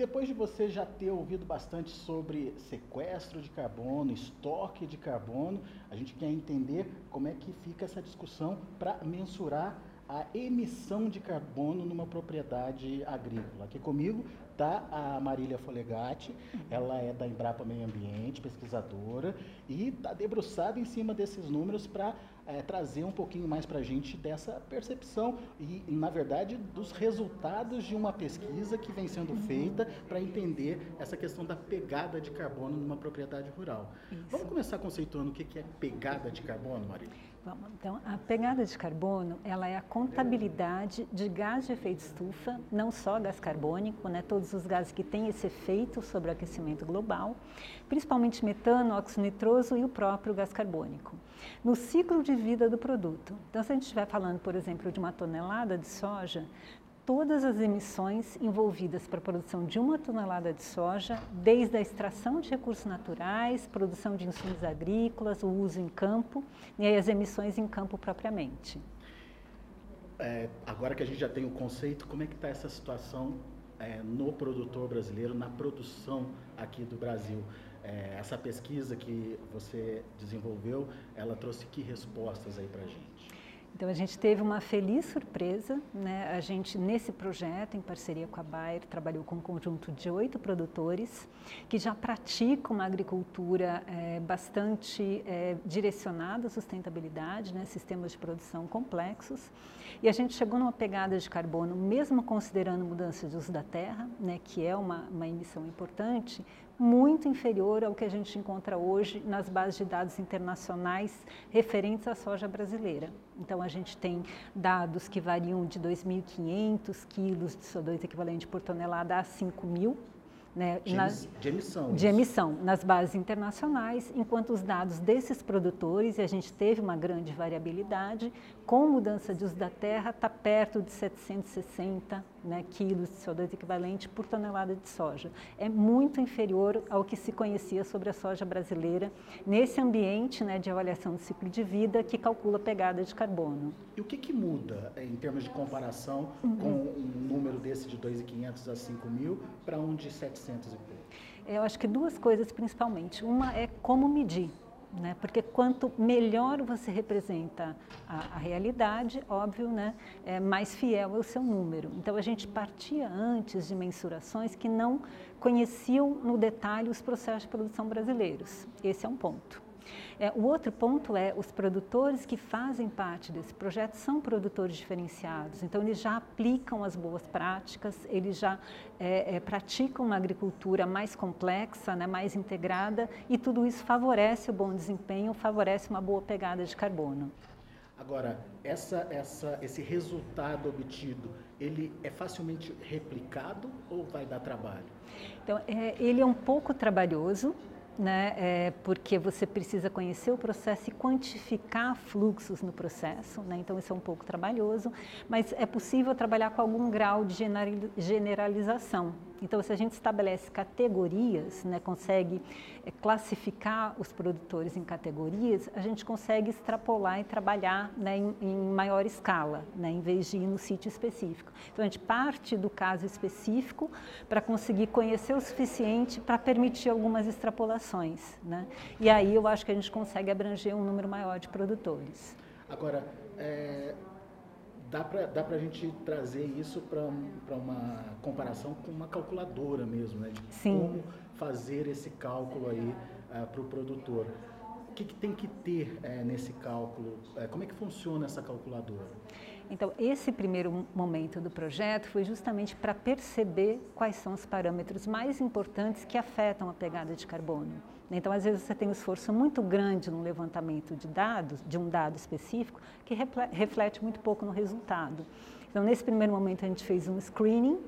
depois de você já ter ouvido bastante sobre sequestro de carbono, estoque de carbono, a gente quer entender como é que fica essa discussão para mensurar a emissão de carbono numa propriedade agrícola. Aqui comigo está a Marília Folegatti, ela é da Embrapa Meio Ambiente, pesquisadora, e está debruçada em cima desses números para é, trazer um pouquinho mais para a gente dessa percepção e, na verdade, dos resultados de uma pesquisa que vem sendo feita para entender essa questão da pegada de carbono numa propriedade rural. Isso. Vamos começar conceituando o que é pegada de carbono, Marília? Vamos, então, a pegada de carbono, ela é a contabilidade de gás de efeito estufa, não só gás carbônico, né, todos os gases que têm esse efeito sobre o aquecimento global, principalmente metano, óxido nitroso e o próprio gás carbônico. No ciclo de vida do produto. Então, se a gente estiver falando, por exemplo, de uma tonelada de soja, todas as emissões envolvidas para a produção de uma tonelada de soja, desde a extração de recursos naturais, produção de insumos agrícolas, o uso em campo e as emissões em campo propriamente. É, agora que a gente já tem o conceito, como é que está essa situação é, no produtor brasileiro, na produção aqui do Brasil? É, essa pesquisa que você desenvolveu, ela trouxe que respostas aí para a gente? Então a gente teve uma feliz surpresa, né? A gente nesse projeto, em parceria com a Bayer, trabalhou com um conjunto de oito produtores que já praticam uma agricultura é, bastante é, direcionada à sustentabilidade, né? sistemas de produção complexos. E a gente chegou numa pegada de carbono, mesmo considerando mudança de uso da terra, né? que é uma, uma emissão importante, muito inferior ao que a gente encontra hoje nas bases de dados internacionais referentes à soja brasileira. Então, a gente tem dados que variam de 2.500 quilos de CO2 equivalente por tonelada a 5.000 né, de, nas, de, emissão. De emissão nas bases internacionais, enquanto os dados desses produtores, e a gente teve uma grande variabilidade, com mudança de uso da terra, está perto de 760 né, quilos de CO2 equivalente por tonelada de soja. É muito inferior ao que se conhecia sobre a soja brasileira nesse ambiente né, de avaliação do ciclo de vida que calcula a pegada de carbono. E o que, que muda em termos de comparação uhum. com um número desse de 2.500 a 5.000 para um de 700 e pouco? Eu acho que duas coisas principalmente. Uma é como medir né? Porque quanto melhor você representa a, a realidade, óbvio, né? É mais fiel é o seu número. Então a gente partia antes de mensurações que não conheciam no detalhe os processos de produção brasileiros. Esse é um ponto. É, o outro ponto é os produtores que fazem parte desse projeto são produtores diferenciados, então eles já aplicam as boas práticas, eles já é, é, praticam uma agricultura mais complexa, né, mais integrada e tudo isso favorece o bom desempenho, favorece uma boa pegada de carbono. Agora, essa, essa, esse resultado obtido, ele é facilmente replicado ou vai dar trabalho? Então, é, ele é um pouco trabalhoso, né, é, porque você precisa conhecer o processo e quantificar fluxos no processo, né, então isso é um pouco trabalhoso, mas é possível trabalhar com algum grau de generalização. Então, se a gente estabelece categorias, né, consegue é, classificar os produtores em categorias, a gente consegue extrapolar e trabalhar né, em, em, maior escala, né, em vez de ir no sítio específico. Então, a gente parte do caso específico para conseguir conhecer o suficiente para permitir algumas extrapolações. Né? E aí eu acho que a gente consegue abranger um número maior de produtores. Agora, é dá para dá a gente trazer isso para uma comparação com uma calculadora mesmo, né? De Sim. como fazer esse cálculo aí uh, eh, para o produtor. O que, que, tem que ter uh, nesse cálculo? Uh, como é que funciona essa calculadora? Então, esse primeiro momento do projeto foi justamente para perceber quais são os parâmetros mais importantes que afetam a pegada de carbono. Então, às vezes, você tem um esforço muito grande no levantamento de dados, de um dado específico, que reflete muito pouco no resultado. Então, nesse primeiro momento, a gente fez um screening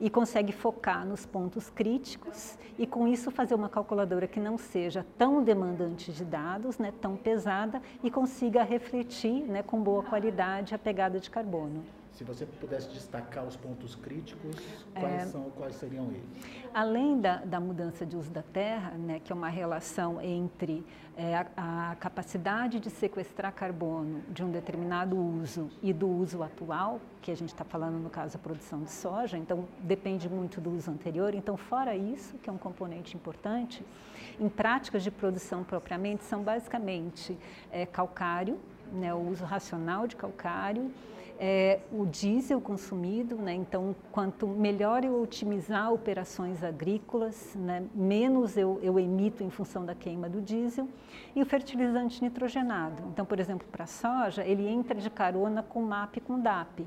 e consegue focar nos pontos críticos e com isso fazer uma calculadora que não seja tão demandante de dados, né, tão pesada e consiga refletir né, com boa qualidade a pegada de carbono. Se você pudesse destacar os pontos críticos, quais, é, são, quais seriam eles? Além da, da, mudança de uso da terra, né, que é uma relação entre é, a, a, capacidade de sequestrar carbono de um determinado uso e do uso atual, que a gente está falando no caso a produção de soja, então depende muito do uso anterior. Então, fora isso, que é um componente importante, em práticas de produção propriamente, são basicamente é, calcário, né, o uso racional de calcário, é, o diesel consumido, né? então quanto melhor eu otimizar operações agrícolas, né? menos eu, eu, emito em função da queima do diesel, e o fertilizante nitrogenado. Então, por exemplo, para a soja, ele entra de carona com MAP e com DAP.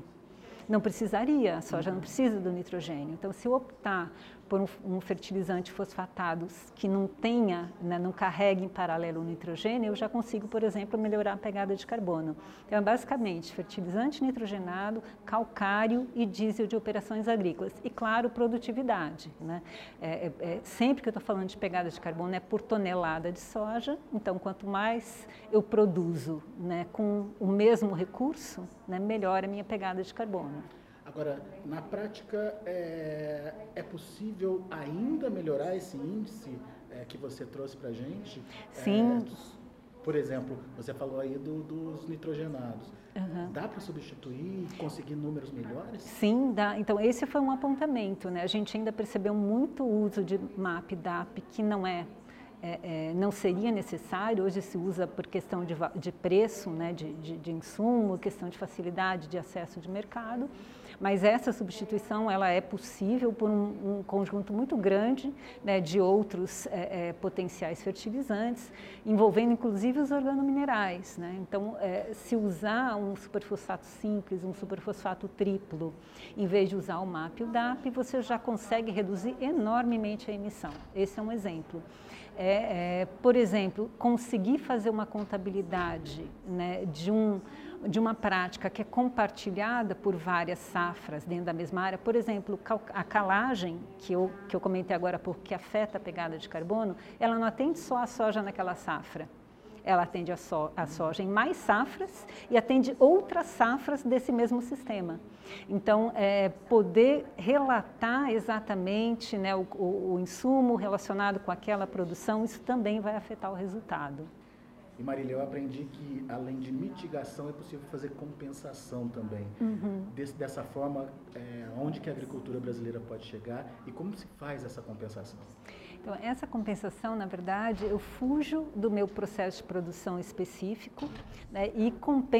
Não precisaria, a soja não precisa do nitrogênio. Então, se eu optar por um, um fertilizante fosfatado que não tenha, né, não carregue em paralelo o nitrogênio, eu já consigo, por exemplo, melhorar a pegada de carbono. Então, é basicamente, fertilizante nitrogenado, calcário e diesel de operações agrícolas. E, claro, produtividade. Né? É, é, é sempre que eu estou falando de pegada de carbono é por tonelada de soja, então, quanto mais eu produzo né, com o mesmo recurso, né, melhor a minha pegada de carbono. Agora, na prática, é, é possível ainda melhorar esse índice é, que você trouxe para a gente? Sim. É, por exemplo, você falou aí do, dos nitrogenados. Uhum. Dá para substituir e conseguir números melhores? Sim, dá. Então, esse foi um apontamento. Né? A gente ainda percebeu muito uso de MAP, DAP, que não é é, é, não seria necessário, hoje se usa por questão de, de preço, né, de, de, de, insumo, questão de facilidade de acesso de mercado, mas essa substituição ela é possível por um, um conjunto muito grande né, de outros é, é, potenciais fertilizantes, envolvendo inclusive os organominerais. Né? Então, é, se usar um superfosfato simples, um superfosfato triplo, em vez de usar o MAP e o DAP, você já consegue reduzir enormemente a emissão. Esse é um exemplo. É, é, por exemplo, conseguir fazer uma contabilidade né, de um de uma prática que é compartilhada por várias safras dentro da mesma área, por exemplo, a calagem, que eu, que eu comentei agora porque afeta a pegada de carbono, ela não atende só a soja naquela safra. Ela atende a, so, a soja em mais safras e atende outras safras desse mesmo sistema. Então, é, poder relatar exatamente né, o, o, o insumo relacionado com aquela produção, isso também vai afetar o resultado. E Marília, eu aprendi que além de mitigação é possível fazer compensação também. Uhum. Des, dessa forma, é, onde que a agricultura brasileira pode chegar e como se faz essa compensação? Então, essa compensação, na verdade, eu fujo do meu processo de produção específico né, e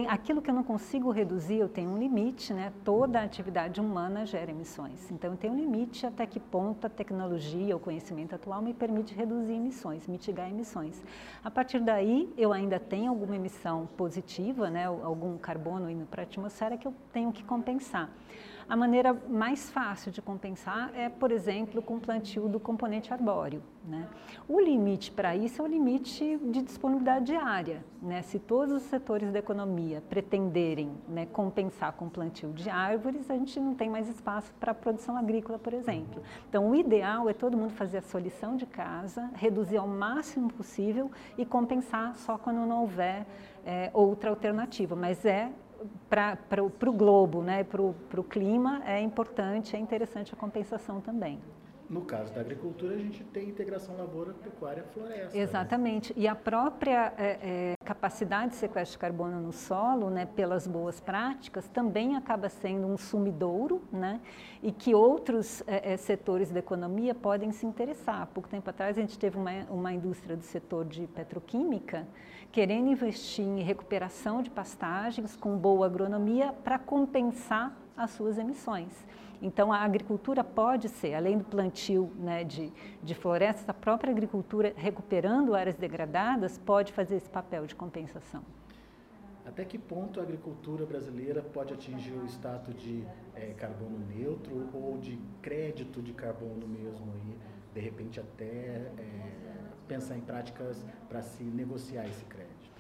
aquilo que eu não consigo reduzir, eu tenho um limite, né? Toda atividade humana gera emissões. Então, eu tenho um limite até que ponto a tecnologia, o conhecimento atual me permite reduzir emissões, mitigar emissões. A partir daí, eu ainda tenho alguma emissão positiva, né, algum carbono indo para a atmosfera que eu tenho que compensar. A maneira mais fácil de compensar é, por exemplo, com o plantio do componente arbóreo. Né? O limite para isso é o limite de disponibilidade diária. Né? Se todos os setores da economia pretenderem né, compensar com o plantio de árvores, a gente não tem mais espaço para a produção agrícola, por exemplo. Então, o ideal é todo mundo fazer a sua lição de casa, reduzir ao máximo possível e compensar só quando não houver é, outra alternativa. Mas é para o globo, né, para o clima, é importante, é interessante a compensação também. No caso da agricultura, a gente tem integração lavoura, pecuária, floresta. Né? Exatamente. Né? E a própria é, é, capacidade de sequestro de carbono no solo, né, pelas boas práticas, também acaba sendo um sumidouro, né, e que outros é, é setores da economia podem se interessar. Há pouco tempo atrás, a gente teve uma, uma indústria do setor de petroquímica querendo investir em recuperação de pastagens com boa agronomia para compensar as suas emissões. Então, a agricultura pode ser, além do plantio né, de, de florestas, a própria agricultura, recuperando áreas degradadas, pode fazer esse papel de compensação. Até que ponto a agricultura brasileira pode atingir o status de é, carbono neutro ou de crédito de carbono mesmo aí, de repente até é, pensar em práticas para se negociar esse crédito?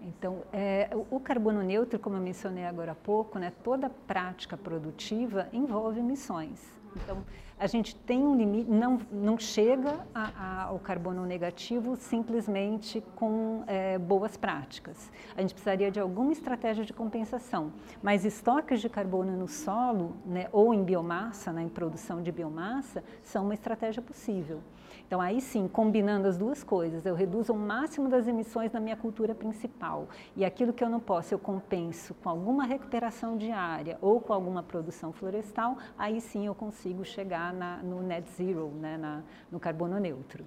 Então, é, o carbono neutro, como eu mencionei agora há pouco, né, toda prática produtiva envolve emissões. Então, a gente tem um limite, não, não chega a, a, ao carbono negativo simplesmente com é, boas práticas. A gente precisaria de alguma estratégia de compensação, mas estoques de carbono no solo né, ou em biomassa, né, em produção de biomassa, são uma estratégia possível. Então, aí sim, combinando as duas coisas, eu reduzo o máximo das emissões na minha cultura principal e aquilo que eu não posso, eu compenso com alguma recuperação diária ou com alguma produção florestal, aí sim eu consigo chegar na, no net zero, né, na, no carbono neutro.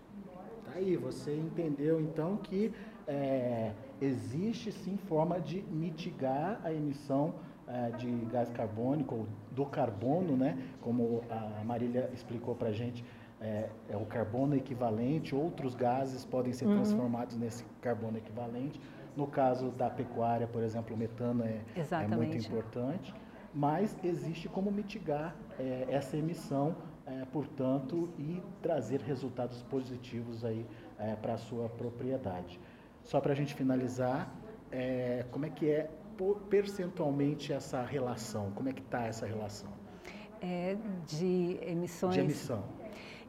Tá aí, você entendeu então que é, existe sim forma de mitigar a emissão é, de gás carbônico ou do carbono, né? Como a Marília explicou para a gente, é, é, o carbono equivalente, outros gases podem ser uhum. transformados nesse carbono equivalente. No caso da pecuária, por exemplo, o metano é, é muito importante, mas existe como mitigar é, essa emissão, é, portanto, e trazer resultados positivos aí é, para a sua propriedade. Só para a gente finalizar, é, como é que é percentualmente essa relação? Como é que está essa relação? de emissões. De emissão.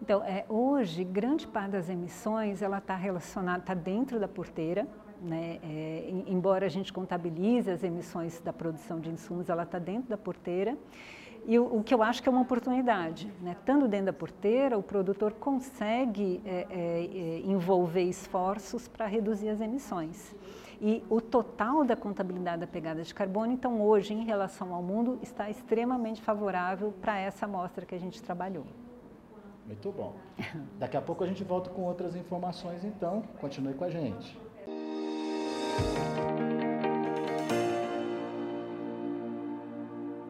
Então, é, hoje, grande parte das emissões, ela está relacionada, está dentro da porteira, né? É, embora a gente contabilize as emissões da produção de insumos, ela está dentro da porteira. E o, o, que eu acho que é uma oportunidade, né? Estando dentro da porteira, o produtor consegue é, é, é envolver esforços para reduzir as emissões. E o total da contabilidade da pegada de carbono, então, hoje, em relação ao mundo, está extremamente favorável para essa amostra que a gente trabalhou. Muito bom. Daqui a pouco a gente volta com outras informações, então continue com a gente.